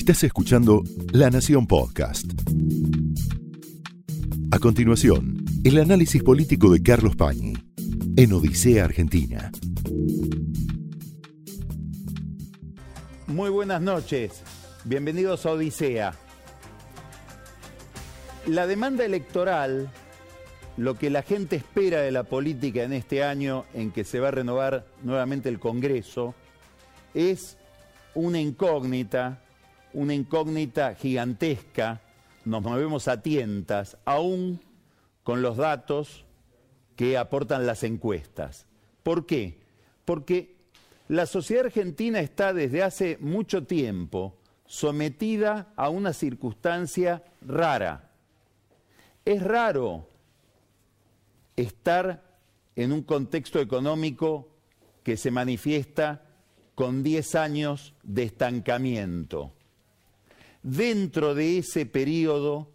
Estás escuchando La Nación Podcast. A continuación, el análisis político de Carlos Pañi en Odisea Argentina. Muy buenas noches, bienvenidos a Odisea. La demanda electoral, lo que la gente espera de la política en este año en que se va a renovar nuevamente el Congreso, es una incógnita, una incógnita gigantesca, nos movemos a tientas, aún con los datos que aportan las encuestas. ¿Por qué? Porque la sociedad argentina está desde hace mucho tiempo sometida a una circunstancia rara. Es raro estar en un contexto económico que se manifiesta con 10 años de estancamiento. Dentro de ese periodo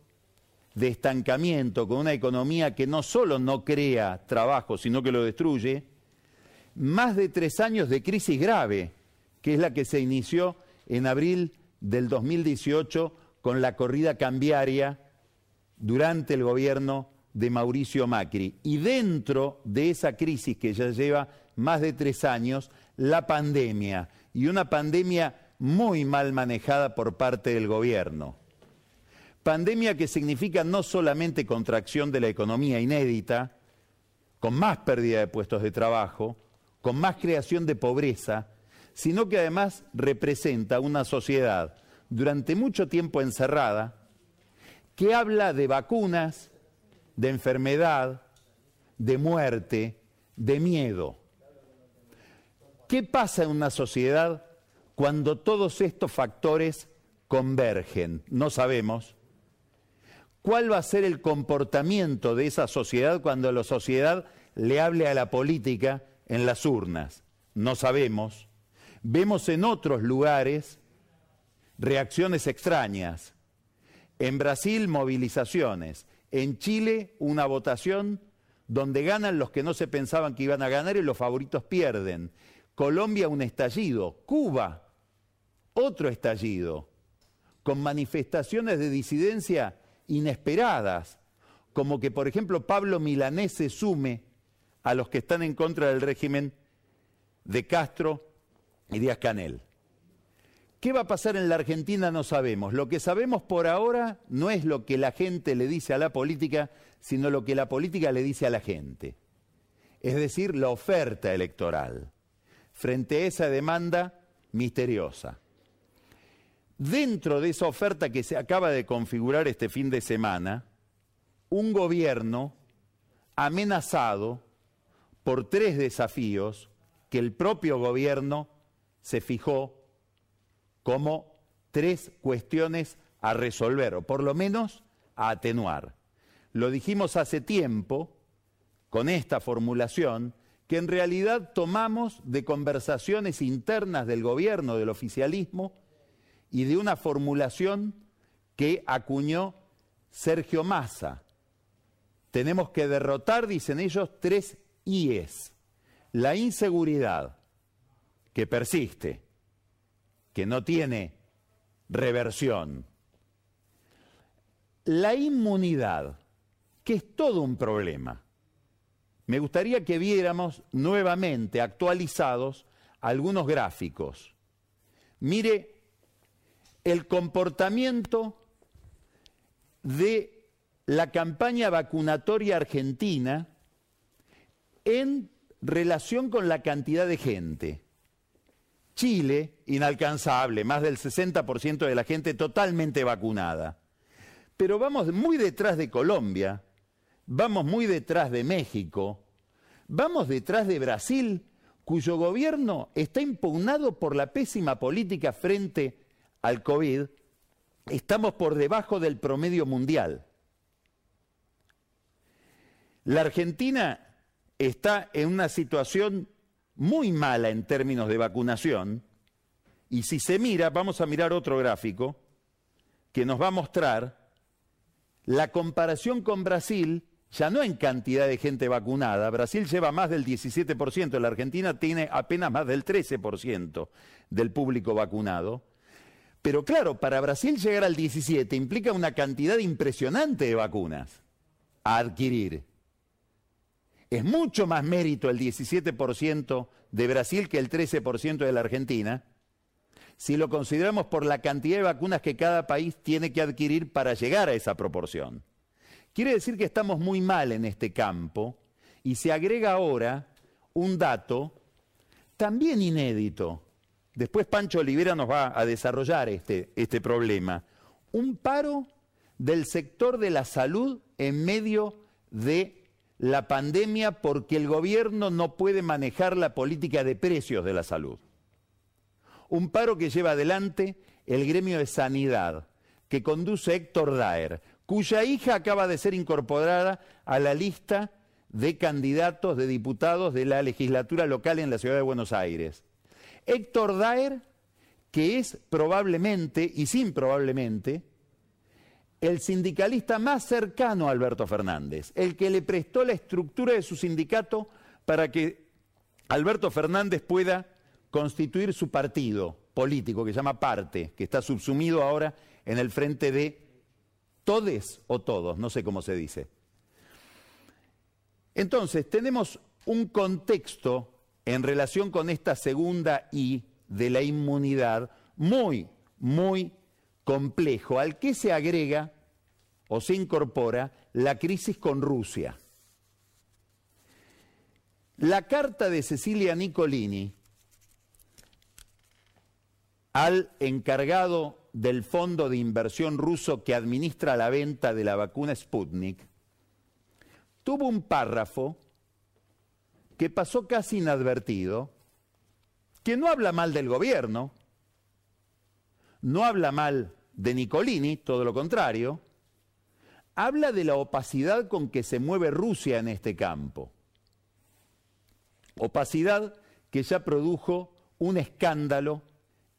de estancamiento, con una economía que no solo no crea trabajo, sino que lo destruye, más de tres años de crisis grave, que es la que se inició en abril del 2018 con la corrida cambiaria durante el gobierno de Mauricio Macri. Y dentro de esa crisis que ya lleva más de tres años, la pandemia, y una pandemia muy mal manejada por parte del gobierno. Pandemia que significa no solamente contracción de la economía inédita, con más pérdida de puestos de trabajo, con más creación de pobreza, sino que además representa una sociedad durante mucho tiempo encerrada, que habla de vacunas, de enfermedad, de muerte, de miedo. ¿Qué pasa en una sociedad cuando todos estos factores convergen? No sabemos. ¿Cuál va a ser el comportamiento de esa sociedad cuando la sociedad le hable a la política en las urnas? No sabemos. Vemos en otros lugares reacciones extrañas. En Brasil, movilizaciones. En Chile, una votación donde ganan los que no se pensaban que iban a ganar y los favoritos pierden. Colombia, un estallido. Cuba, otro estallido. Con manifestaciones de disidencia inesperadas. Como que, por ejemplo, Pablo Milanés se sume a los que están en contra del régimen de Castro y Díaz Canel. ¿Qué va a pasar en la Argentina? No sabemos. Lo que sabemos por ahora no es lo que la gente le dice a la política, sino lo que la política le dice a la gente. Es decir, la oferta electoral frente a esa demanda misteriosa. Dentro de esa oferta que se acaba de configurar este fin de semana, un gobierno amenazado por tres desafíos que el propio gobierno se fijó como tres cuestiones a resolver, o por lo menos a atenuar. Lo dijimos hace tiempo, con esta formulación, que en realidad tomamos de conversaciones internas del gobierno, del oficialismo, y de una formulación que acuñó Sergio Massa. Tenemos que derrotar, dicen ellos, tres IES. La inseguridad, que persiste, que no tiene reversión. La inmunidad, que es todo un problema. Me gustaría que viéramos nuevamente actualizados algunos gráficos. Mire el comportamiento de la campaña vacunatoria argentina en relación con la cantidad de gente. Chile, inalcanzable, más del 60% de la gente totalmente vacunada. Pero vamos muy detrás de Colombia, vamos muy detrás de México, vamos detrás de Brasil, cuyo gobierno está impugnado por la pésima política frente al COVID. Estamos por debajo del promedio mundial. La Argentina está en una situación muy mala en términos de vacunación, y si se mira, vamos a mirar otro gráfico que nos va a mostrar la comparación con Brasil, ya no en cantidad de gente vacunada, Brasil lleva más del 17%, la Argentina tiene apenas más del 13% del público vacunado, Pero claro, para Brasil llegar al 17 implica una cantidad impresionante de vacunas a adquirir. Es mucho más mérito el 17% de Brasil que el 13% de la Argentina, si lo consideramos por la cantidad de vacunas que cada país tiene que adquirir para llegar a esa proporción. Quiere decir que estamos muy mal en este campo y se agrega ahora un dato también inédito. Después Pancho Olivera nos va a desarrollar este, este problema. Un paro del sector de la salud en medio de la pandemia porque el gobierno no puede manejar la política de precios de la salud. Un paro que lleva adelante el gremio de sanidad, que conduce Héctor Daer, cuya hija acaba de ser incorporada a la lista de candidatos de diputados de la legislatura local en la ciudad de Buenos Aires. Héctor Daer, que es probablemente, y sin probablemente, el sindicalista más cercano a Alberto Fernández, el que le prestó la estructura de su sindicato para que Alberto Fernández pueda constituir su partido político que se llama Parte, que está subsumido ahora en el frente de todes o todos, no sé cómo se dice. Entonces, tenemos un contexto en relación con esta segunda I de la inmunidad muy, muy complejo, al que se agrega o se incorpora la crisis con Rusia. La carta de Cecilia Nicolini al encargado del fondo de inversión ruso que administra la venta de la vacuna Sputnik, tuvo un párrafo que pasó casi inadvertido, que no habla mal del gobierno, no habla mal de Nicolini, todo lo contrario, habla de la opacidad con que se mueve Rusia en este campo. Opacidad que ya produjo un escándalo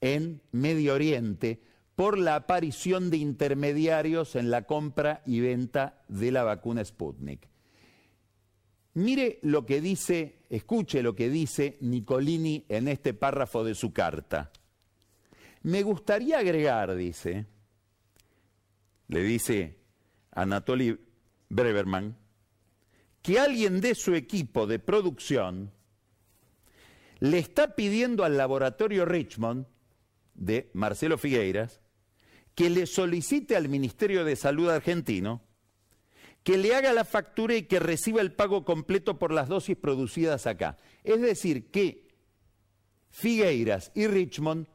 en Medio Oriente por la aparición de intermediarios en la compra y venta de la vacuna Sputnik. Mire lo que dice, escuche lo que dice Nicolini en este párrafo de su carta. Me gustaría agregar, dice, le dice Anatoly Breverman, que alguien de su equipo de producción le está pidiendo al laboratorio Richmond de Marcelo Figueiras que le solicite al Ministerio de Salud argentino que le haga la factura y que reciba el pago completo por las dosis producidas acá. Es decir, que Figueiras y Richmond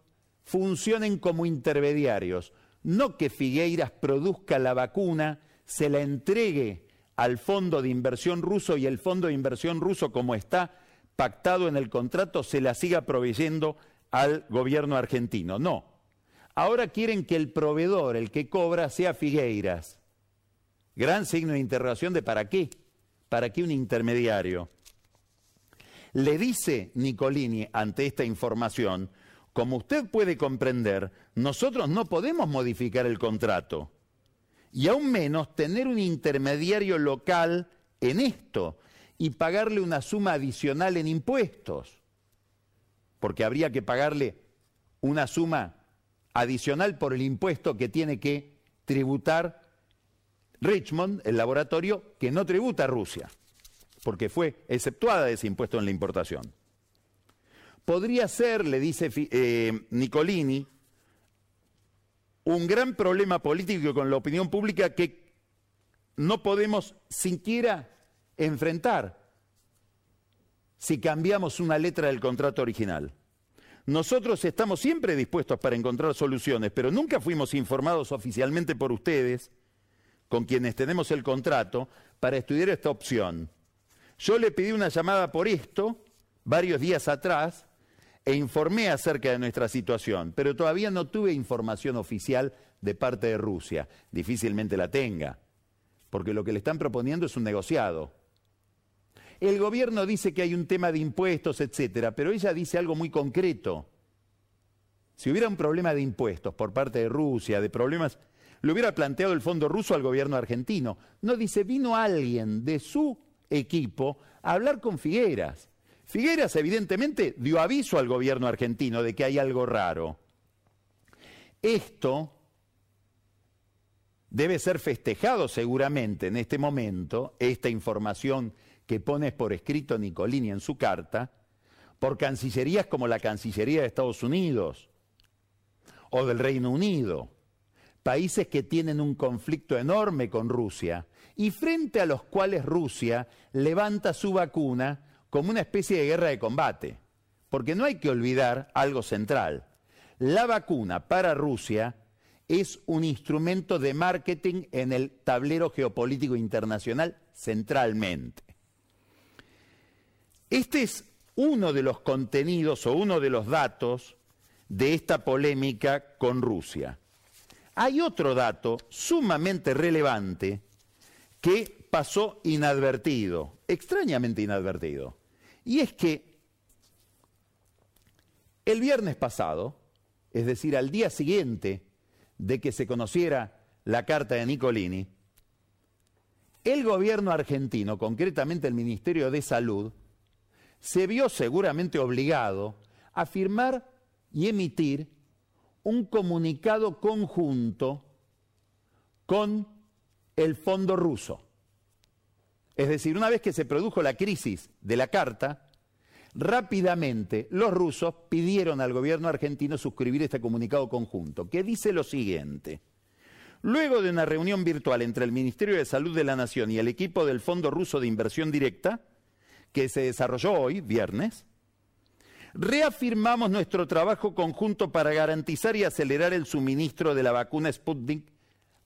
funcionen como intermediarios, no que Figueiras produzca la vacuna, se la entregue al fondo de inversión ruso y el fondo de inversión ruso, como está pactado en el contrato, se la siga proveyendo al gobierno argentino. No. Ahora quieren que el proveedor, el que cobra, sea Figueiras. Gran signo de interrogación de para qué. ¿Para qué un intermediario? Le dice Nicolini ante esta información, como usted puede comprender, nosotros no podemos modificar el contrato y aún menos tener un intermediario local en esto y pagarle una suma adicional en impuestos porque habría que pagarle una suma adicional por el impuesto que tiene que tributar Richmond, el laboratorio, que no tributa a Rusia, porque fue exceptuada de ese impuesto en la importación. Podría ser, le dice eh, Nicolini, un gran problema político con la opinión pública que no podemos siquiera enfrentar si cambiamos una letra del contrato original. Nosotros estamos siempre dispuestos para encontrar soluciones, pero nunca fuimos informados oficialmente por ustedes, con quienes tenemos el contrato, para estudiar esta opción. Yo le pedí una llamada por esto varios días atrás e informé acerca de nuestra situación, pero todavía no tuve información oficial de parte de Rusia. Difícilmente la tenga, porque lo que le están proponiendo es un negociado. El gobierno dice que hay un tema de impuestos, etcétera, pero ella dice algo muy concreto. Si hubiera un problema de impuestos por parte de Rusia, de problemas, lo hubiera planteado el fondo ruso al gobierno argentino. No dice, vino alguien de su equipo a hablar con Figueras. Figueras evidentemente dio aviso al gobierno argentino de que hay algo raro. Esto debe ser festejado seguramente en este momento, esta información que pones por escrito Nicolini en su carta, por cancillerías como la Cancillería de Estados Unidos o del Reino Unido, países que tienen un conflicto enorme con Rusia y frente a los cuales Rusia levanta su vacuna como una especie de guerra de combate. Porque no hay que olvidar algo central. La vacuna para Rusia es un instrumento de marketing en el tablero geopolítico internacional centralmente. Este es uno de los contenidos o uno de los datos de esta polémica con Rusia. Hay otro dato sumamente relevante que pasó inadvertido, extrañamente inadvertido, y es que el viernes pasado, es decir, al día siguiente de que se conociera la carta de Nicolini, el gobierno argentino, concretamente el Ministerio de Salud, se vio seguramente obligado a firmar y emitir un comunicado conjunto con el fondo ruso. Es decir, una vez que se produjo la crisis de la carta, Rápidamente, los rusos pidieron al gobierno argentino suscribir este comunicado conjunto, que dice lo siguiente. Luego de una reunión virtual entre el Ministerio de Salud de la Nación y el equipo del Fondo Ruso de Inversión Directa, que se desarrolló hoy, viernes, reafirmamos nuestro trabajo conjunto para garantizar y acelerar el suministro de la vacuna Sputnik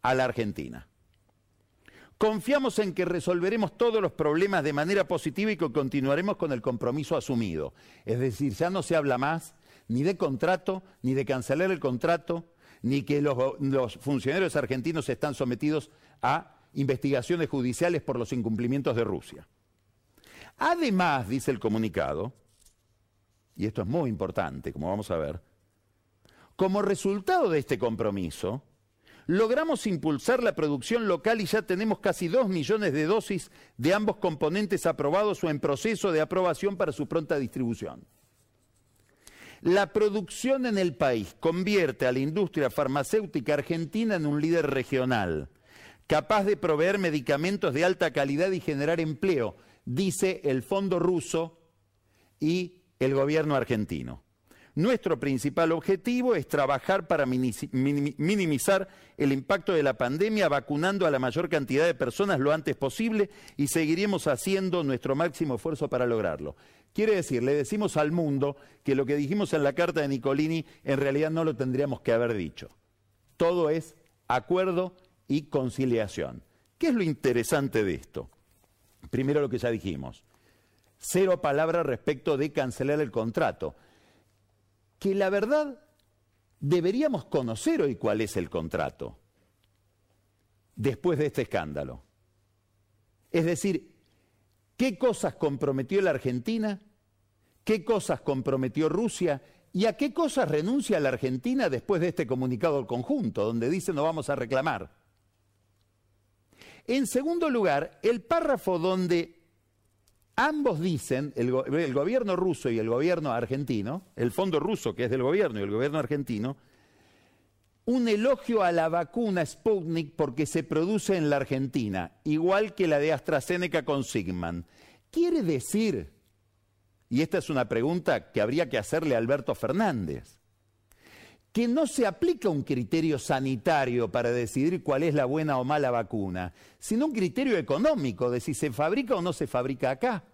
a la Argentina. Confiamos en que resolveremos todos los problemas de manera positiva y que continuaremos con el compromiso asumido. Es decir, ya no se habla más ni de contrato, ni de cancelar el contrato, ni que los, funcionarios argentinos están sometidos a investigaciones judiciales por los incumplimientos de Rusia. Además, dice el comunicado, y esto es muy importante, como vamos a ver, como resultado de este compromiso, logramos impulsar la producción local y ya tenemos casi dos millones de dosis de ambos componentes aprobados o en proceso de aprobación para su pronta distribución. La producción en el país convierte a la industria farmacéutica argentina en un líder regional, capaz de proveer medicamentos de alta calidad y generar empleo, dice el Fondo ruso y el gobierno argentino. Nuestro principal objetivo es trabajar para minimizar el impacto de la pandemia vacunando a la mayor cantidad de personas lo antes posible y seguiremos haciendo nuestro máximo esfuerzo para lograrlo. Quiere decir, le decimos al mundo que lo que dijimos en la carta de Nicolini en realidad no lo tendríamos que haber dicho. Todo es acuerdo y conciliación. ¿Qué es lo interesante de esto? Primero lo que ya dijimos. Cero palabra respecto de cancelar el contrato que la verdad deberíamos conocer hoy cuál es el contrato después de este escándalo. Es decir, qué cosas comprometió la Argentina, qué cosas comprometió Rusia y a qué cosas renuncia la Argentina después de este comunicado conjunto, donde dice no vamos a reclamar. En segundo lugar, el párrafo donde Ambos dicen, el, gobierno ruso y el gobierno argentino, el fondo ruso que es del gobierno y el gobierno argentino, un elogio a la vacuna Sputnik porque se produce en la Argentina, igual que la de AstraZeneca con Sigman. Quiere decir, y esta es una pregunta que habría que hacerle a Alberto Fernández, que no se aplica un criterio sanitario para decidir cuál es la buena o mala vacuna, sino un criterio económico de si se fabrica o no se fabrica acá.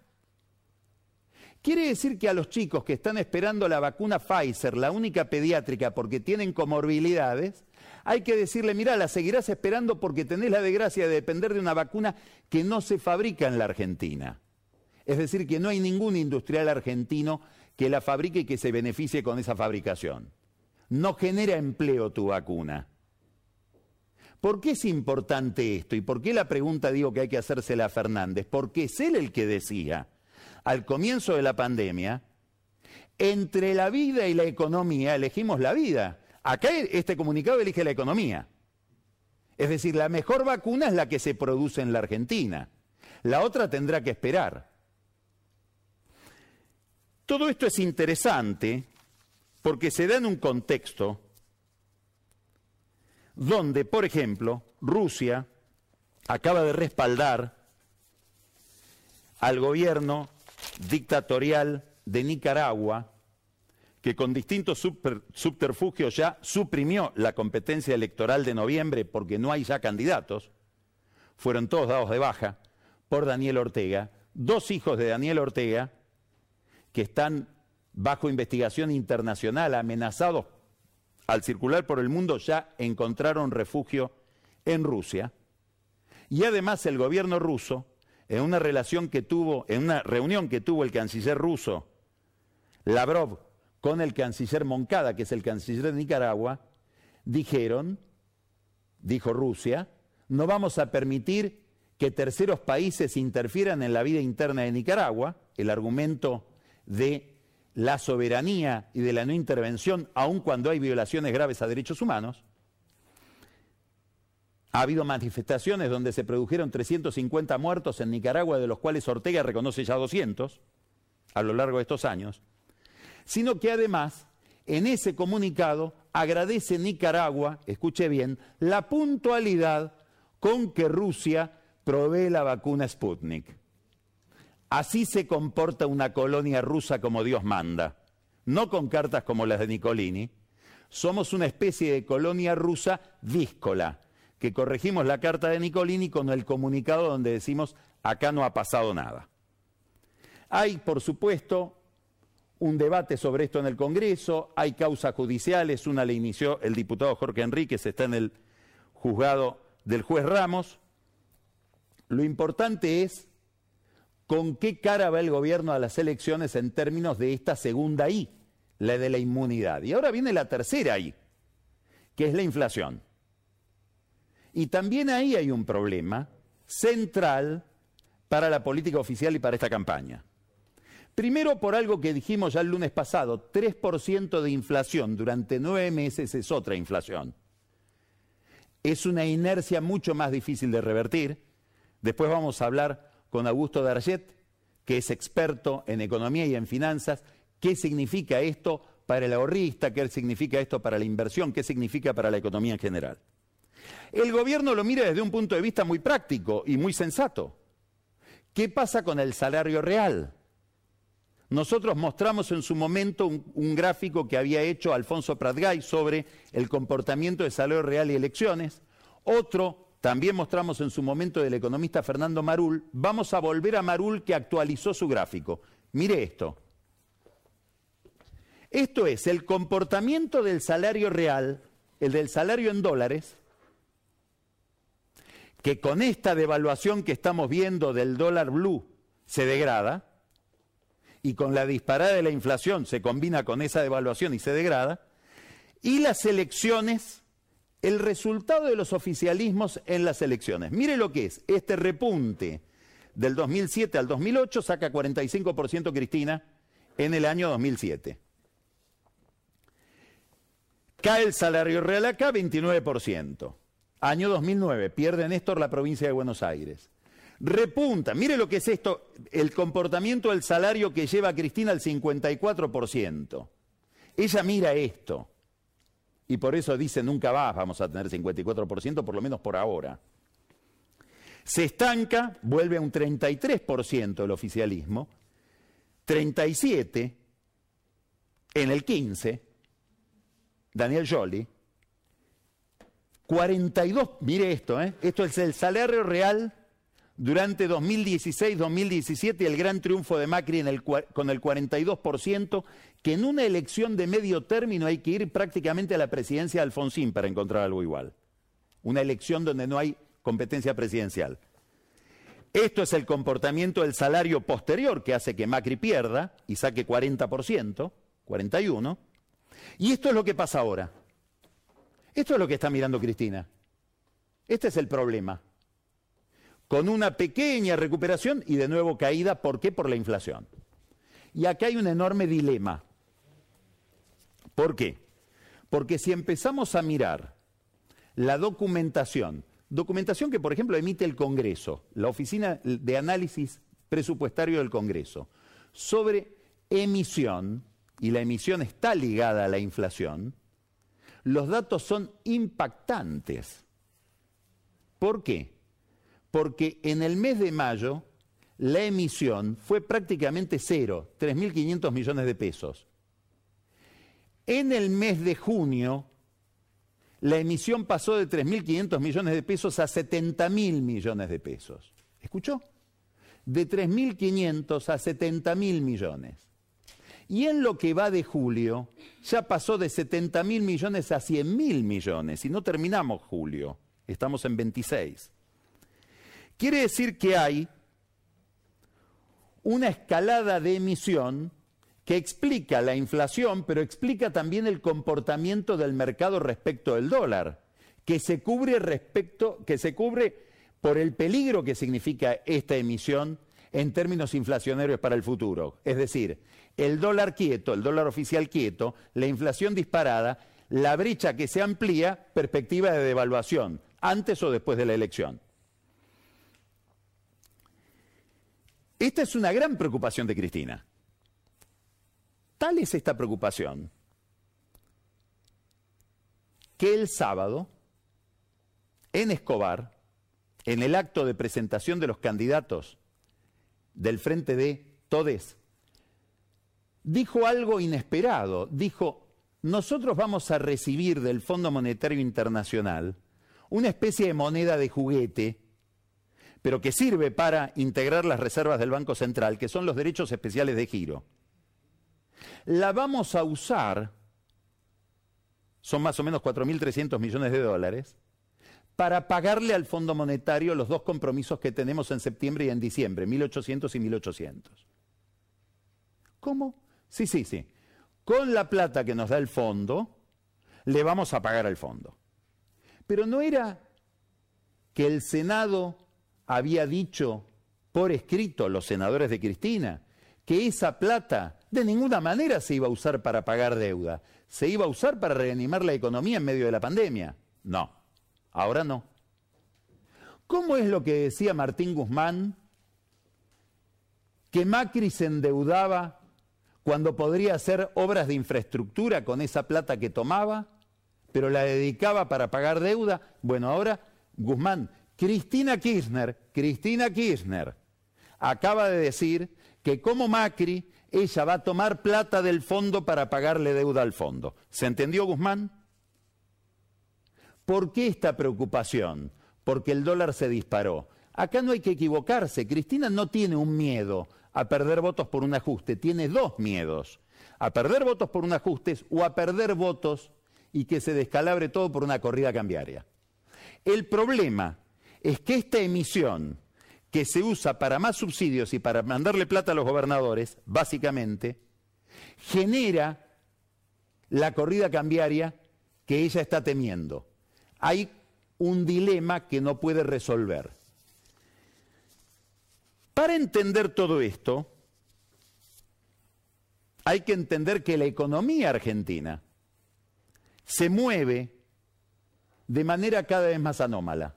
Quiere decir que a los chicos que están esperando la vacuna Pfizer, la única pediátrica porque tienen comorbilidades, hay que decirle, mira, la seguirás esperando porque tenés la desgracia de depender de una vacuna que no se fabrica en la Argentina. Es decir, que no hay ningún industrial argentino que la fabrique y que se beneficie con esa fabricación no genera empleo tu vacuna. ¿Por qué es importante esto? ¿Y por qué la pregunta digo que hay que hacérsela a Fernández? Porque es él el que decía, al comienzo de la pandemia, entre la vida y la economía elegimos la vida. Acá este comunicado elige la economía. Es decir, la mejor vacuna es la que se produce en la Argentina. La otra tendrá que esperar. Todo esto es interesante porque se da en un contexto donde, por ejemplo, Rusia acaba de respaldar al gobierno dictatorial de Nicaragua, que con distintos subterfugios ya suprimió la competencia electoral de noviembre porque no hay ya candidatos, fueron todos dados de baja por Daniel Ortega, dos hijos de Daniel Ortega, que están bajo investigación internacional, amenazados al circular por el mundo, ya encontraron refugio en Rusia. Y además el gobierno ruso, en una relación que tuvo, en una reunión que tuvo el canciller ruso Lavrov con el canciller Moncada, que es el canciller de Nicaragua, dijeron, dijo Rusia, no vamos a permitir que terceros países interfieran en la vida interna de Nicaragua, el argumento de la soberanía y de la no intervención, aun cuando hay violaciones graves a derechos humanos. Ha habido manifestaciones donde se produjeron 350 muertos en Nicaragua, de los cuales Ortega reconoce ya 200 a lo largo de estos años, sino que además en ese comunicado agradece Nicaragua, escuche bien, la puntualidad con que Rusia provee la vacuna Sputnik. Así se comporta una colonia rusa como Dios manda, no con cartas como las de Nicolini. Somos una especie de colonia rusa díscola, que corregimos la carta de Nicolini con el comunicado donde decimos acá no ha pasado nada. Hay, por supuesto, un debate sobre esto en el Congreso, hay causas judiciales, una le inició el diputado Jorge Enríquez, está en el juzgado del juez Ramos. Lo importante es ¿Con qué cara va el gobierno a las elecciones en términos de esta segunda I, la de la inmunidad? Y ahora viene la tercera I, que es la inflación. Y también ahí hay un problema central para la política oficial y para esta campaña. Primero por algo que dijimos ya el lunes pasado, 3% de inflación durante nueve meses es otra inflación. Es una inercia mucho más difícil de revertir. Después vamos a hablar con Augusto Darget, que es experto en economía y en finanzas, qué significa esto para el ahorrista, qué significa esto para la inversión, qué significa para la economía en general. El gobierno lo mira desde un punto de vista muy práctico y muy sensato. ¿Qué pasa con el salario real? Nosotros mostramos en su momento un, gráfico que había hecho Alfonso Pratgay sobre el comportamiento de salario real y elecciones. Otro también mostramos en su momento del economista Fernando Marul, vamos a volver a Marul que actualizó su gráfico. Mire esto. Esto es el comportamiento del salario real, el del salario en dólares, que con esta devaluación que estamos viendo del dólar blue se degrada, y con la disparada de la inflación se combina con esa devaluación y se degrada, y las elecciones el resultado de los oficialismos en las elecciones. Mire lo que es, este repunte del 2007 al 2008 saca 45% Cristina en el año 2007. Cae el salario real acá 29%. Año 2009, pierde Néstor la provincia de Buenos Aires. Repunta, mire lo que es esto, el comportamiento del salario que lleva a Cristina al 54%. Ella mira esto y por eso dice nunca más vamos a tener 54%, por lo menos por ahora. Se estanca, vuelve a un 33% el oficialismo, 37 en el 15, Daniel Jolie, 42, mire esto, ¿eh? esto es el salario real durante 2016-2017 el gran triunfo de Macri con el 42%, que en una elección de medio término hay que ir prácticamente a la presidencia de Alfonsín para encontrar algo igual. Una elección donde no hay competencia presidencial. Esto es el comportamiento del salario posterior que hace que Macri pierda y saque 40%, 41%. Y esto es lo que pasa ahora. Esto es lo que está mirando Cristina. Este es el problema con una pequeña recuperación y de nuevo caída. ¿Por qué? Por la inflación. Y acá hay un enorme dilema. ¿Por qué? Porque si empezamos a mirar la documentación, documentación que por ejemplo emite el Congreso, la Oficina de Análisis Presupuestario del Congreso, sobre emisión, y la emisión está ligada a la inflación, los datos son impactantes. ¿Por qué? Porque en el mes de mayo la emisión fue prácticamente cero, 3.500 millones de pesos. En el mes de junio, la emisión pasó de 3.500 millones de pesos a 70.000 millones de pesos. ¿Escuchó? De 3.500 a 70.000 millones. Y en lo que va de julio, ya pasó de 70.000 millones a 100.000 millones. Y no terminamos julio, estamos en 26. Quiere decir que hay una escalada de emisión que explica la inflación, pero explica también el comportamiento del mercado respecto del dólar, que se cubre respecto, que se cubre por el peligro que significa esta emisión en términos inflacionarios para el futuro. Es decir, el dólar quieto, el dólar oficial quieto, la inflación disparada, la brecha que se amplía, perspectiva de devaluación, antes o después de la elección. Esta es una gran preocupación de Cristina. Tal es esta preocupación que el sábado, en Escobar, en el acto de presentación de los candidatos del Frente de Todes, dijo algo inesperado. Dijo, nosotros vamos a recibir del Fondo Monetario Internacional una especie de moneda de juguete, pero que sirve para integrar las reservas del Banco Central, que son los derechos especiales de giro la vamos a usar, son más o menos 4.300 millones de dólares, para pagarle al Fondo Monetario los dos compromisos que tenemos en septiembre y en diciembre, 1.800 y 1.800. ¿Cómo? Sí, sí, sí. Con la plata que nos da el fondo, le vamos a pagar al fondo. Pero no era que el Senado había dicho por escrito, los senadores de Cristina, que esa plata de ninguna manera se iba a usar para pagar deuda, se iba a usar para reanimar la economía en medio de la pandemia. No, ahora no. ¿Cómo es lo que decía Martín Guzmán? Que Macri se endeudaba cuando podría hacer obras de infraestructura con esa plata que tomaba, pero la dedicaba para pagar deuda. Bueno, ahora Guzmán, Cristina Kirchner, Cristina Kirchner, acaba de decir que como Macri ella va a tomar plata del fondo para pagarle deuda al fondo. ¿Se entendió, Guzmán? ¿Por qué esta preocupación? Porque el dólar se disparó. Acá no hay que equivocarse. Cristina no tiene un miedo a perder votos por un ajuste, tiene dos miedos. A perder votos por un ajuste o a perder votos y que se descalabre todo por una corrida cambiaria. El problema es que esta emisión que se usa para más subsidios y para mandarle plata a los gobernadores, básicamente, genera la corrida cambiaria que ella está temiendo. Hay un dilema que no puede resolver. Para entender todo esto, hay que entender que la economía argentina se mueve de manera cada vez más anómala.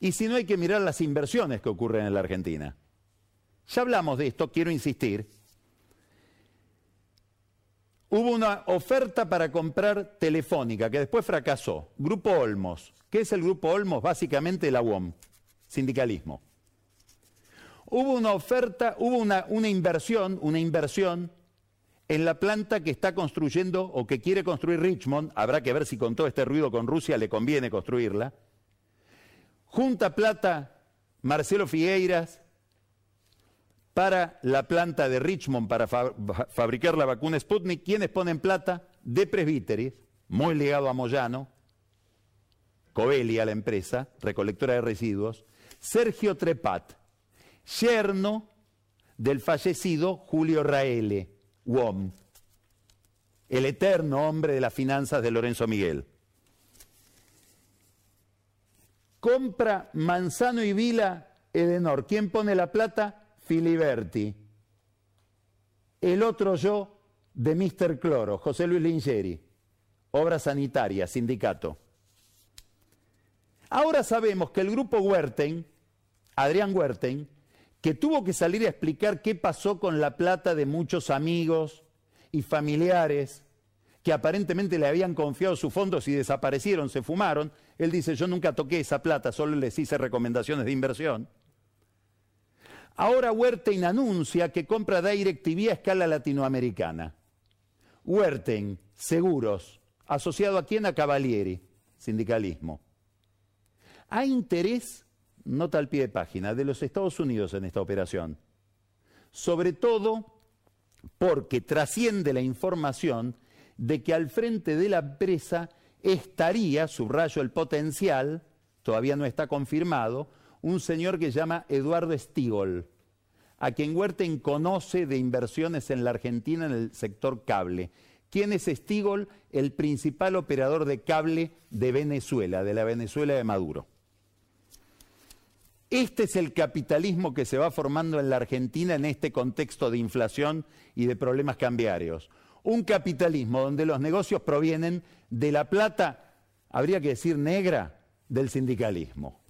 Y si no hay que mirar las inversiones que ocurren en la Argentina. Ya hablamos de esto, quiero insistir. Hubo una oferta para comprar Telefónica que después fracasó. Grupo Olmos. ¿Qué es el Grupo Olmos? Básicamente la UOM, sindicalismo. Hubo una oferta, hubo una, una inversión, una inversión en la planta que está construyendo o que quiere construir Richmond. Habrá que ver si con todo este ruido con Rusia le conviene construirla Junta plata Marcelo Figueiras para la planta de Richmond para fabricar la vacuna Sputnik. ¿Quiénes ponen plata? De Presbíteris, muy ligado a Moyano, Covelia, la empresa, recolectora de residuos, Sergio Trepat, yerno del fallecido Julio Raele, WOM, el eterno hombre de las finanzas de Lorenzo Miguel. Compra Manzano y Vila Edenor. ¿Quién pone la plata? Filiberti. El otro yo de Mr. Cloro, José Luis Lingeri. Obra sanitaria, sindicato. Ahora sabemos que el grupo Huerten, Adrián Huerten, que tuvo que salir a explicar qué pasó con la plata de muchos amigos y familiares que aparentemente le habían confiado sus fondos y desaparecieron, se fumaron. Él dice, yo nunca toqué esa plata, solo les hice recomendaciones de inversión. Ahora Huerten anuncia que compra DirecTV a escala latinoamericana. Huerten, seguros, asociado a quién? A Cavalieri, sindicalismo. Hay interés, nota al pie de página, de los Estados Unidos en esta operación. Sobre todo porque trasciende la información de que al frente de la empresa estaría, subrayo el potencial, todavía no está confirmado, un señor que se llama Eduardo Stigol, a quien Huerten conoce de inversiones en la Argentina en el sector cable. ¿Quién es Stigol? El principal operador de cable de Venezuela, de la Venezuela de Maduro. Este es el capitalismo que se va formando en la Argentina en este contexto de inflación y de problemas cambiarios. Un capitalismo donde los negocios provienen de la plata, habría que decir negra, del sindicalismo.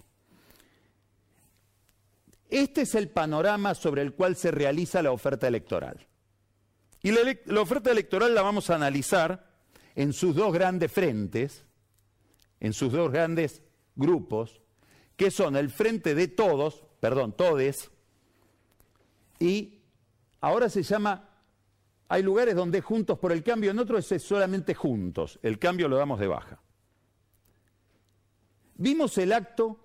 Este es el panorama sobre el cual se realiza la oferta electoral. Y la, oferta electoral la vamos a analizar en sus dos grandes frentes, en sus dos grandes grupos, que son el frente de todos, perdón, todes, y ahora se llama, hay lugares donde juntos por el cambio, en otros es solamente juntos, el cambio lo damos de baja. Vimos el acto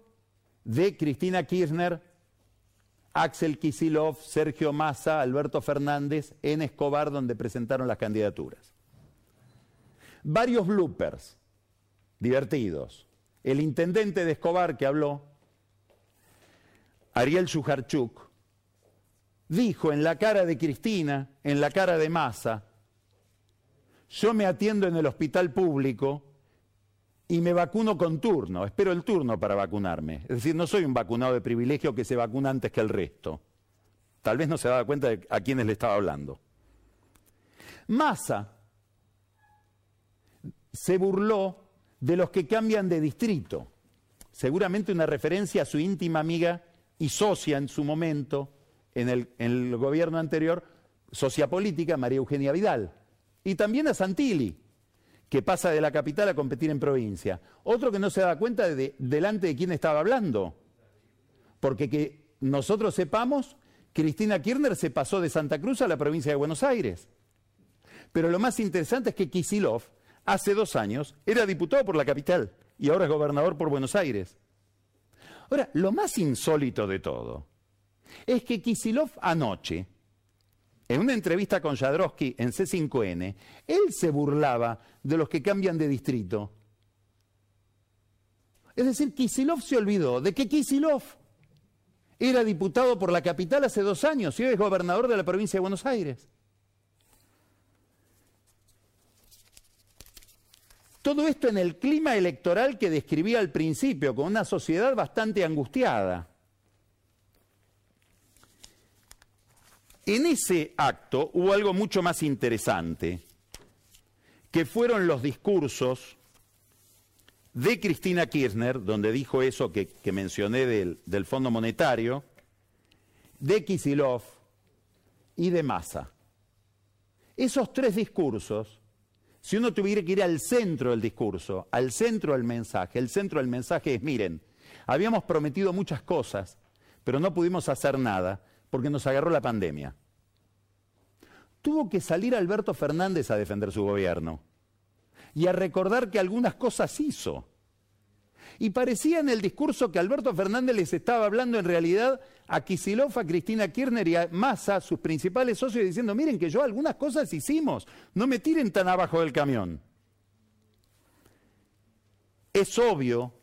de Cristina Kirchner, Axel Kisilov, Sergio Massa, Alberto Fernández en Escobar, donde presentaron las candidaturas. Varios bloopers divertidos el intendente de Escobar que habló, Ariel Shujarchuk, dijo en la cara de Cristina, en la cara de Massa, yo me atiendo en el hospital público y me vacuno con turno, espero el turno para vacunarme. Es decir, no soy un vacunado de privilegio que se vacuna antes que el resto. Tal vez no se daba cuenta de a quiénes le estaba hablando. Massa se burló de los que cambian de distrito. Seguramente una referencia a su íntima amiga y socia en su momento, en el, gobierno anterior, socia política, María Eugenia Vidal. Y también a Santilli, que pasa de la capital a competir en provincia. Otro que no se da cuenta de delante de quién estaba hablando. Porque que nosotros sepamos, Cristina Kirchner se pasó de Santa Cruz a la provincia de Buenos Aires. Pero lo más interesante es que Kisilov hace dos años era diputado por la capital y ahora es gobernador por Buenos Aires. Ahora, lo más insólito de todo es que Kisilov anoche, en una entrevista con Jadrowski en C5N, él se burlaba de los que cambian de distrito. Es decir, Kisilov se olvidó de que Kisilov era diputado por la capital hace dos años y hoy es gobernador de la provincia de Buenos Aires. Todo esto en el clima electoral que describía al principio, con una sociedad bastante angustiada. En ese acto hubo algo mucho más interesante, que fueron los discursos de Cristina Kirchner, donde dijo eso que, mencioné del, del, Fondo Monetario, de Kisilov y de Massa. Esos tres discursos si uno tuviera que ir al centro del discurso, al centro del mensaje, el centro del mensaje es, miren, habíamos prometido muchas cosas, pero no pudimos hacer nada porque nos agarró la pandemia. Tuvo que salir Alberto Fernández a defender su gobierno y a recordar que algunas cosas hizo. Y parecía en el discurso que Alberto Fernández les estaba hablando en realidad a Kisilov, a Cristina Kirchner y a Massa, sus principales socios, diciendo, miren que yo algunas cosas hicimos, no me tiren tan abajo del camión. Es obvio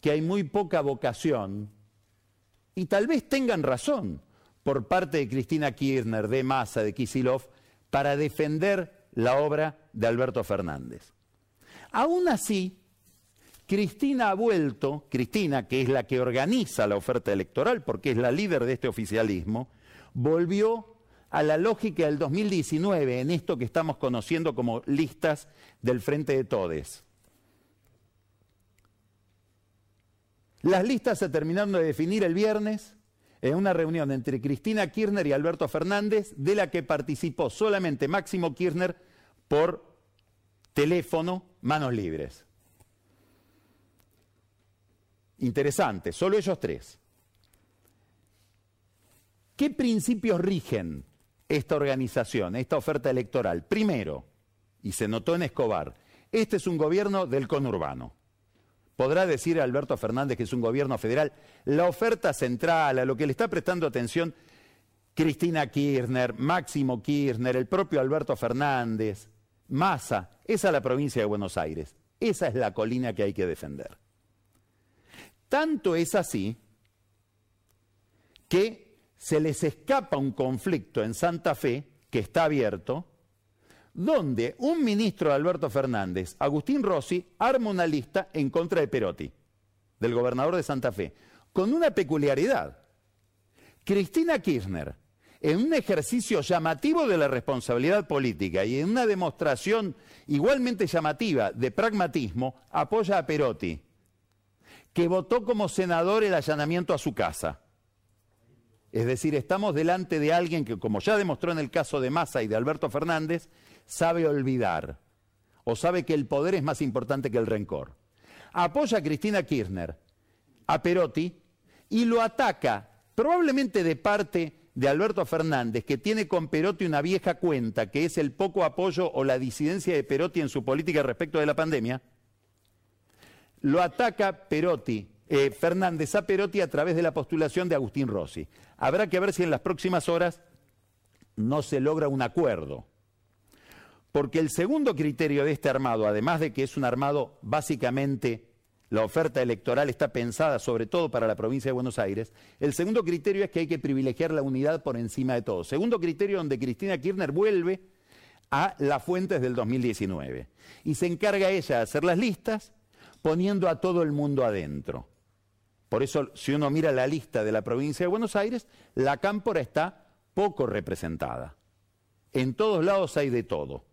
que hay muy poca vocación, y tal vez tengan razón, por parte de Cristina Kirchner, de Massa, de Kisilov, para defender la obra de Alberto Fernández. Aún así, Cristina ha vuelto, Cristina, que es la que organiza la oferta electoral, porque es la líder de este oficialismo, volvió a la lógica del 2019 en esto que estamos conociendo como listas del Frente de Todes. Las listas se terminaron de definir el viernes en una reunión entre Cristina Kirchner y Alberto Fernández, de la que participó solamente Máximo Kirchner por teléfono, manos libres. Interesante, solo ellos tres. ¿Qué principios rigen esta organización, esta oferta electoral? Primero, y se notó en Escobar, este es un gobierno del conurbano. Podrá decir Alberto Fernández que es un gobierno federal. La oferta central, a lo que le está prestando atención Cristina Kirchner, Máximo Kirchner, el propio Alberto Fernández, Massa, esa es la provincia de Buenos Aires. Esa es la colina que hay que defender. Tanto es así que se les escapa un conflicto en Santa Fe, que está abierto, donde un ministro de Alberto Fernández, Agustín Rossi, arma una lista en contra de Perotti, del gobernador de Santa Fe, con una peculiaridad. Cristina Kirchner, en un ejercicio llamativo de la responsabilidad política y en una demostración igualmente llamativa de pragmatismo, apoya a Perotti, que votó como senador el allanamiento a su casa. Es decir, estamos delante de alguien que, como ya demostró en el caso de Massa y de Alberto Fernández, sabe olvidar o sabe que el poder es más importante que el rencor. Apoya a Cristina Kirchner, a Perotti, y lo ataca, probablemente de parte de Alberto Fernández, que tiene con Perotti una vieja cuenta, que es el poco apoyo o la disidencia de Perotti en su política respecto de la pandemia, lo ataca Perotti, eh, Fernández a Perotti a través de la postulación de Agustín Rossi. Habrá que ver si en las próximas horas no se logra un acuerdo. Porque el segundo criterio de este armado, además de que es un armado básicamente la oferta electoral está pensada sobre todo para la provincia de Buenos Aires, el segundo criterio es que hay que privilegiar la unidad por encima de todo. Segundo criterio donde Cristina Kirchner vuelve a las fuentes del 2019 y se encarga ella de hacer las listas poniendo a todo el mundo adentro. Por eso, si uno mira la lista de la provincia de Buenos Aires, la cámpora está poco representada. En todos lados hay de todo.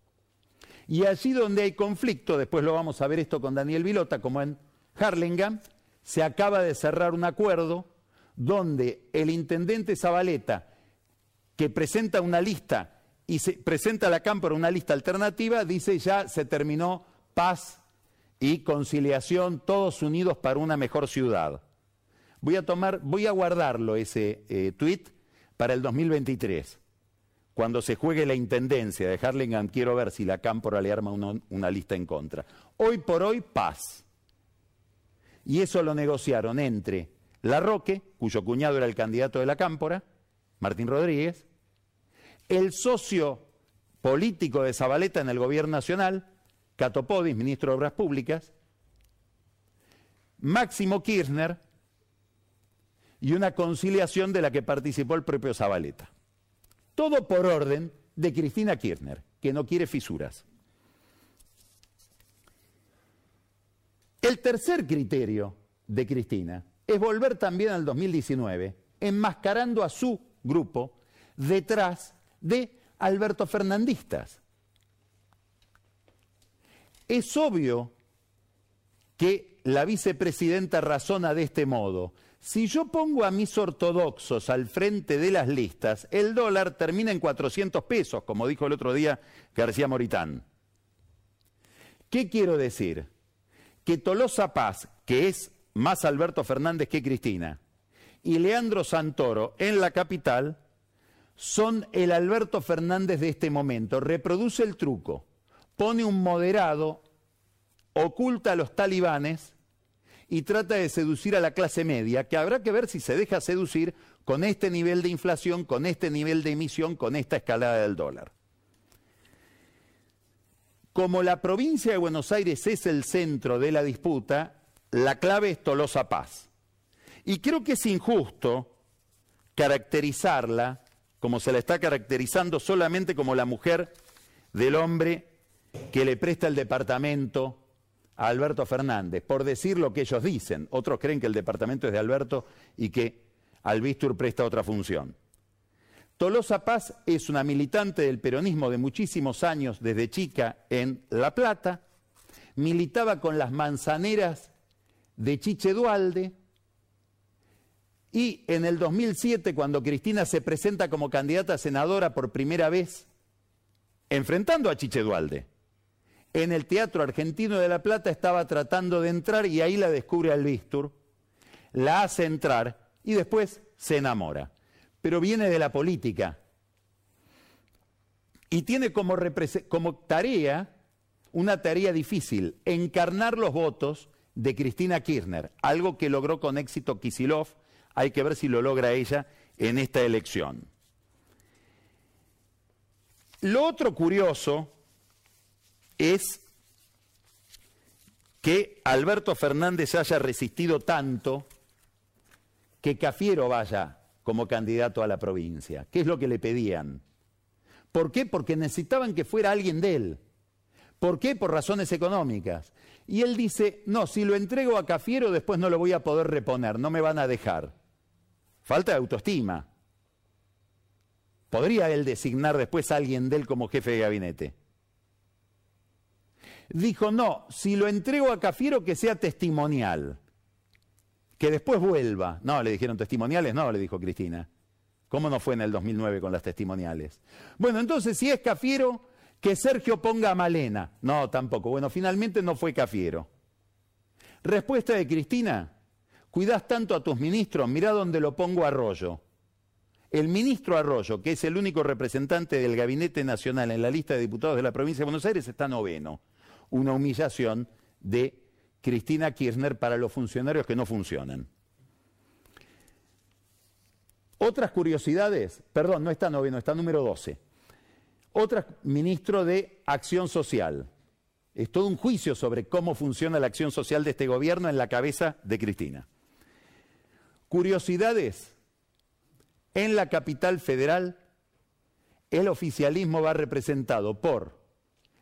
Y allí donde hay conflicto, después lo vamos a ver esto con Daniel Vilota, como en Harlingham, se acaba de cerrar un acuerdo donde el intendente Zabaleta, que presenta una lista y se presenta a la Cámara una lista alternativa, dice ya se terminó paz y conciliación, todos unidos para una mejor ciudad. Voy a tomar, voy a guardarlo ese eh, tweet para el 2023. Cuando se juegue la intendencia de Harlingham, quiero ver si la Cámpora le arma una lista en contra. Hoy por hoy, paz. Y eso lo negociaron entre Larroque, cuyo cuñado era el candidato de la Cámpora, Martín Rodríguez, el socio político de Zabaleta en el gobierno nacional, Catopodis, ministro de Obras Públicas, Máximo Kirchner y una conciliación de la que participó el propio Zabaleta. Todo por orden de Cristina Kirchner, que no quiere fisuras. El tercer criterio de Cristina es volver también al 2019, enmascarando a su grupo detrás de Alberto Fernandistas. Es obvio que la vicepresidenta razona de este modo. Si yo pongo a mis ortodoxos al frente de las listas, el dólar termina en 400 pesos, como dijo el otro día García Moritán. ¿Qué quiero decir? que Tolosa Paz, que es más Alberto Fernández que Cristina, y Leandro Santoro en la capital, son el Alberto Fernández de este momento. Reproduce el truco, pone un moderado, oculta a los talibanes y trata de seducir a la clase media, que habrá que ver si se deja seducir con este nivel de inflación, con este nivel de emisión, con esta escalada del dólar. Como la provincia de Buenos Aires es el centro de la disputa, la clave es Tolosa Paz. Y creo que es injusto caracterizarla como se la está caracterizando solamente como la mujer del hombre que le presta el departamento a Alberto Fernández, por decir lo que ellos dicen. Otros creen que el departamento es de Alberto y que Albistur presta otra función. Tolosa Paz es una militante del peronismo de muchísimos años, desde chica, en La Plata. Militaba con las manzaneras de Chiche Dualde. Y en el 2007, cuando Cristina se presenta como candidata a senadora por primera vez, enfrentando a Chiche Dualde, en el Teatro Argentino de La Plata estaba tratando de entrar y ahí la descubre Albistur, la hace entrar y después se enamora. Pero viene de la política y tiene como, como tarea una tarea difícil, encarnar los votos de Cristina Kirchner, algo que logró con éxito Kisilov, hay que ver si lo logra ella en esta elección. Lo otro curioso es que Alberto Fernández haya resistido tanto que Cafiero vaya como candidato a la provincia. ¿Qué es lo que le pedían? ¿Por qué? Porque necesitaban que fuera alguien de él. ¿Por qué? Por razones económicas. Y él dice, no, si lo entrego a Cafiero después no lo voy a poder reponer, no me van a dejar. Falta de autoestima. ¿Podría él designar después a alguien de él como jefe de gabinete? Dijo, no, si lo entrego a Cafiero que sea testimonial, que después vuelva. No, le dijeron testimoniales, no, le dijo Cristina. ¿Cómo no fue en el 2009 con las testimoniales? Bueno, entonces si es Cafiero, que Sergio ponga a Malena. No, tampoco. Bueno, finalmente no fue Cafiero. Respuesta de Cristina, cuidas tanto a tus ministros, mira dónde lo pongo Arroyo. El ministro Arroyo, que es el único representante del Gabinete Nacional en la lista de diputados de la provincia de Buenos Aires, está noveno una humillación de Cristina Kirchner para los funcionarios que no funcionan. Otras curiosidades, perdón, no está noveno, está número 12. Otra ministro de Acción Social. Es todo un juicio sobre cómo funciona la acción social de este gobierno en la cabeza de Cristina. Curiosidades. En la capital federal, el oficialismo va representado por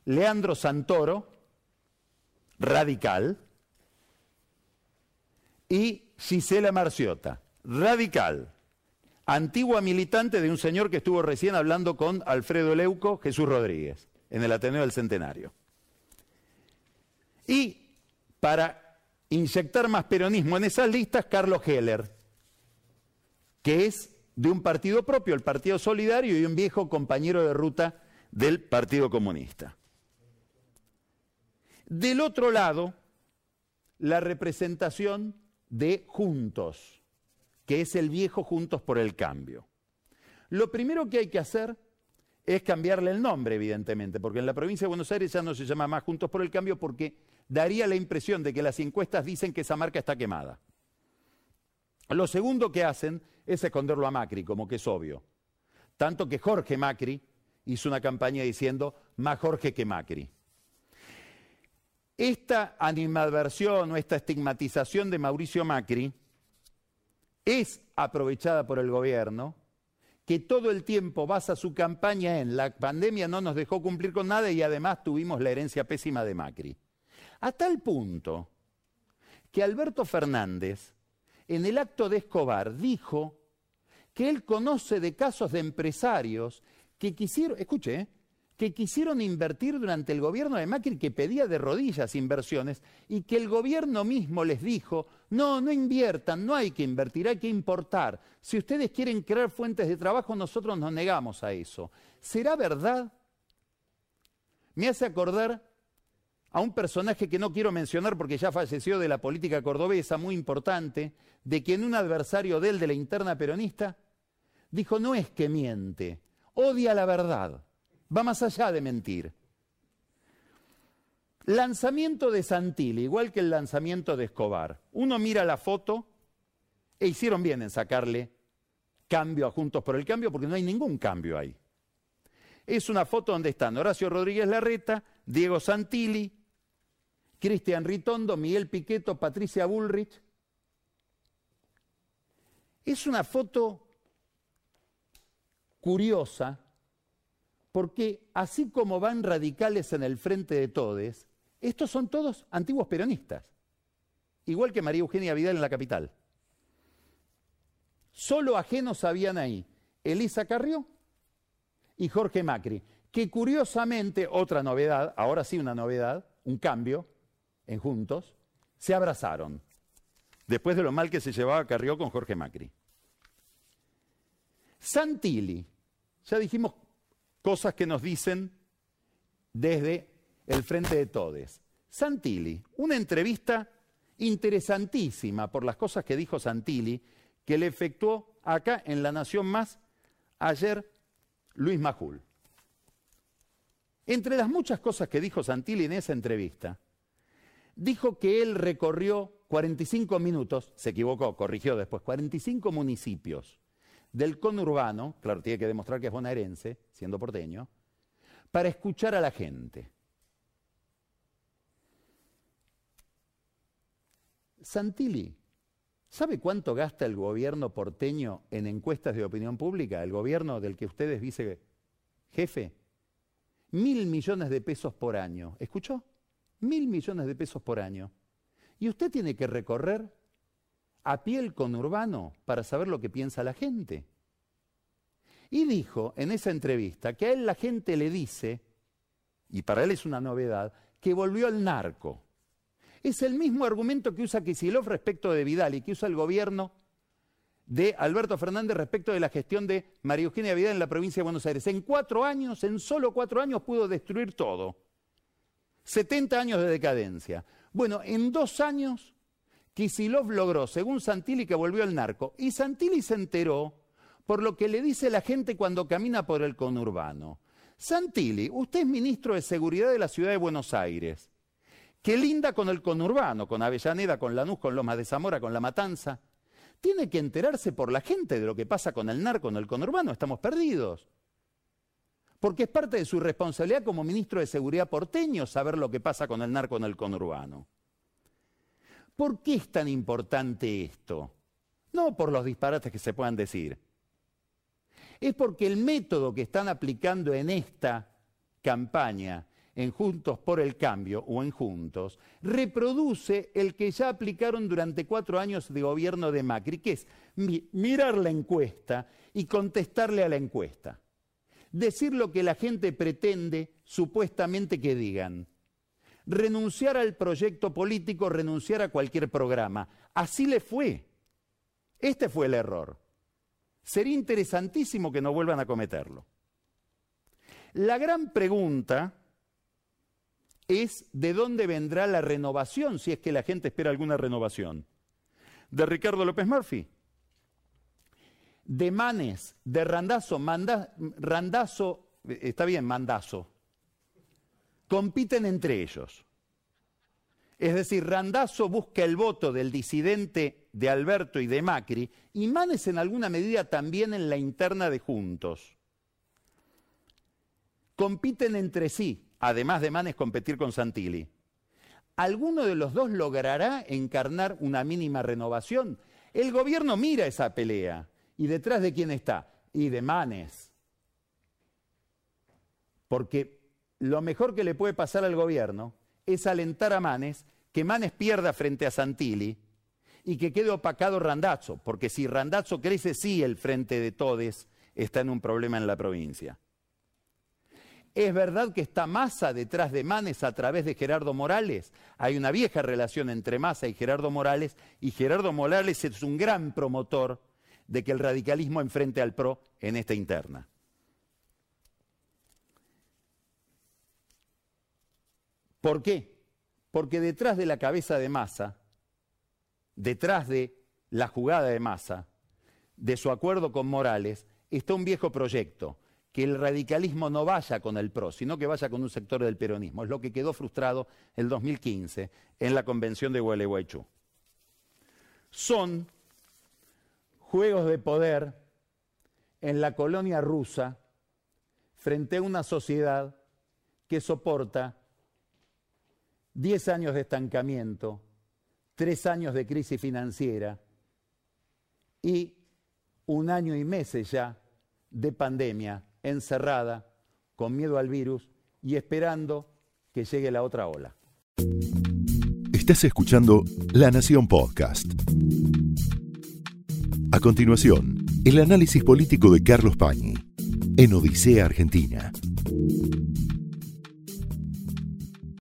Leandro Santoro, radical, y Gisela Marciota, radical, antigua militante de un señor que estuvo recién hablando con Alfredo Leuco, Jesús Rodríguez, en el Ateneo del Centenario. Y para inyectar más peronismo en esas listas, Carlos Heller, que es de un partido propio, el Partido Solidario, y un viejo compañero de ruta del Partido Comunista. Del otro lado, la representación de Juntos, que es el viejo Juntos por el Cambio. Lo primero que hay que hacer es cambiarle el nombre, evidentemente, porque en la provincia de Buenos Aires ya no se llama más Juntos por el Cambio porque daría la impresión de que las encuestas dicen que esa marca está quemada. Lo segundo que hacen es esconderlo a Macri, como que es obvio. Tanto que Jorge Macri hizo una campaña diciendo más Jorge que Macri. Esta animadversión o esta estigmatización de Mauricio Macri es aprovechada por el gobierno, que todo el tiempo basa su campaña en la pandemia no nos dejó cumplir con nada y además tuvimos la herencia pésima de Macri. A tal punto que Alberto Fernández, en el acto de Escobar, dijo que él conoce de casos de empresarios que quisieron, escuche, ¿eh? Que quisieron invertir durante el gobierno de Macri, que pedía de rodillas inversiones, y que el gobierno mismo les dijo, no, no inviertan, no hay que invertir, hay que importar. Si ustedes quieren crear fuentes de trabajo, nosotros nos negamos a eso. ¿Será verdad? Me hace acordar a un personaje que no quiero mencionar porque ya falleció de la política cordobesa, muy importante, de quien un adversario de él, de la interna peronista, dijo, no es que miente, odia la verdad va más allá de mentir. Lanzamiento de Santilli, igual que el lanzamiento de Escobar. Uno mira la foto e hicieron bien en sacarle cambio a Juntos por el Cambio porque no hay ningún cambio ahí. Es una foto donde están Horacio Rodríguez Larreta, Diego Santilli, Cristian Ritondo, Miguel Piqueto, Patricia Bullrich. Es una foto curiosa porque así como van radicales en el frente de todes, estos son todos antiguos peronistas, igual que María Eugenia Vidal en la capital. Solo ajenos habían ahí Elisa Carrió y Jorge Macri, que curiosamente, otra novedad, ahora sí una novedad, un cambio en Juntos, se abrazaron, después de lo mal que se llevaba Carrió con Jorge Macri. Santilli, ya dijimos cosas que nos dicen desde el Frente de Todes. Santilli, una entrevista interesantísima por las cosas que dijo Santilli, que le efectuó acá en La Nación Más ayer Luis Majul. Entre las muchas cosas que dijo Santilli en esa entrevista, dijo que él recorrió 45 minutos, se equivocó, corrigió después, 45 municipios del conurbano, claro, tiene que demostrar que es bonaerense, siendo porteño, para escuchar a la gente. Santilli, ¿sabe cuánto gasta el gobierno porteño en encuestas de opinión pública? El gobierno del que usted es vice jefe. Mil millones de pesos por año. ¿Escuchó? Mil millones de pesos por año. Y usted tiene que recorrer a pie el conurbano para saber lo que piensa la gente. Y dijo en esa entrevista que a él la gente le dice, y para él es una novedad, que volvió al narco. Es el mismo argumento que usa Kisilov respecto de Vidal y que usa el gobierno de Alberto Fernández respecto de la gestión de María Eugenia Vidal en la provincia de Buenos Aires. En cuatro años, en solo cuatro años, pudo destruir todo. 70 años de decadencia. Bueno, en dos años, Kisilov logró, según Santilli, que volvió al narco. Y Santilli se enteró por lo que le dice la gente cuando camina por el conurbano. Santilli, usted es ministro de Seguridad de la Ciudad de Buenos Aires. Qué linda con el conurbano, con Avellaneda, con Lanús, con Lomas de Zamora, con La Matanza. Tiene que enterarse por la gente de lo que pasa con el narco en el conurbano, estamos perdidos. Porque es parte de su responsabilidad como ministro de Seguridad porteño saber lo que pasa con el narco en el conurbano. ¿Por qué es tan importante esto? No por los disparates que se puedan decir. Es porque el método que están aplicando en esta campaña en Juntos por el Cambio o en Juntos, reproduce el que ya aplicaron durante cuatro años de gobierno de Macri, que es mirar la encuesta y contestarle a la encuesta. Decir lo que la gente pretende supuestamente que digan. Renunciar al proyecto político, renunciar a cualquier programa. Así le fue. Este fue el error. Sería interesantísimo que no vuelvan a cometerlo. La gran pregunta es de dónde vendrá la renovación, si es que la gente espera alguna renovación. De Ricardo López Murphy, de Manes, de Randazo, Manda, Randazo, está bien, Mandazo, compiten entre ellos. Es decir, Randazo busca el voto del disidente de Alberto y de Macri, y Manes en alguna medida también en la interna de Juntos. Compiten entre sí, además de Manes competir con Santilli. ¿Alguno de los dos logrará encarnar una mínima renovación? El gobierno mira esa pelea. ¿Y detrás de quién está? Y de Manes. Porque lo mejor que le puede pasar al gobierno es alentar a Manes, que Manes pierda frente a Santilli y que quede opacado Randazzo, porque si Randazzo crece, sí el frente de Todes está en un problema en la provincia. ¿Es verdad que está Massa detrás de Manes a través de Gerardo Morales? Hay una vieja relación entre Massa y Gerardo Morales y Gerardo Morales es un gran promotor de que el radicalismo enfrente al PRO en esta interna. ¿Por qué? Porque detrás de la cabeza de Massa, detrás de la jugada de Massa, de su acuerdo con Morales, está un viejo proyecto que el radicalismo no vaya con el PRO, sino que vaya con un sector del peronismo. Es lo que quedó frustrado el 2015 en la convención de Gualeguaychú. Son juegos de poder en la colonia rusa frente a una sociedad que soporta 10 años de estancamiento, 3 años de crisis financiera y un año y meses ya de pandemia encerrada, con miedo al virus y esperando que llegue la otra ola. Estás escuchando La Nación Podcast. A continuación, el análisis político de Carlos Pañi en Odisea Argentina.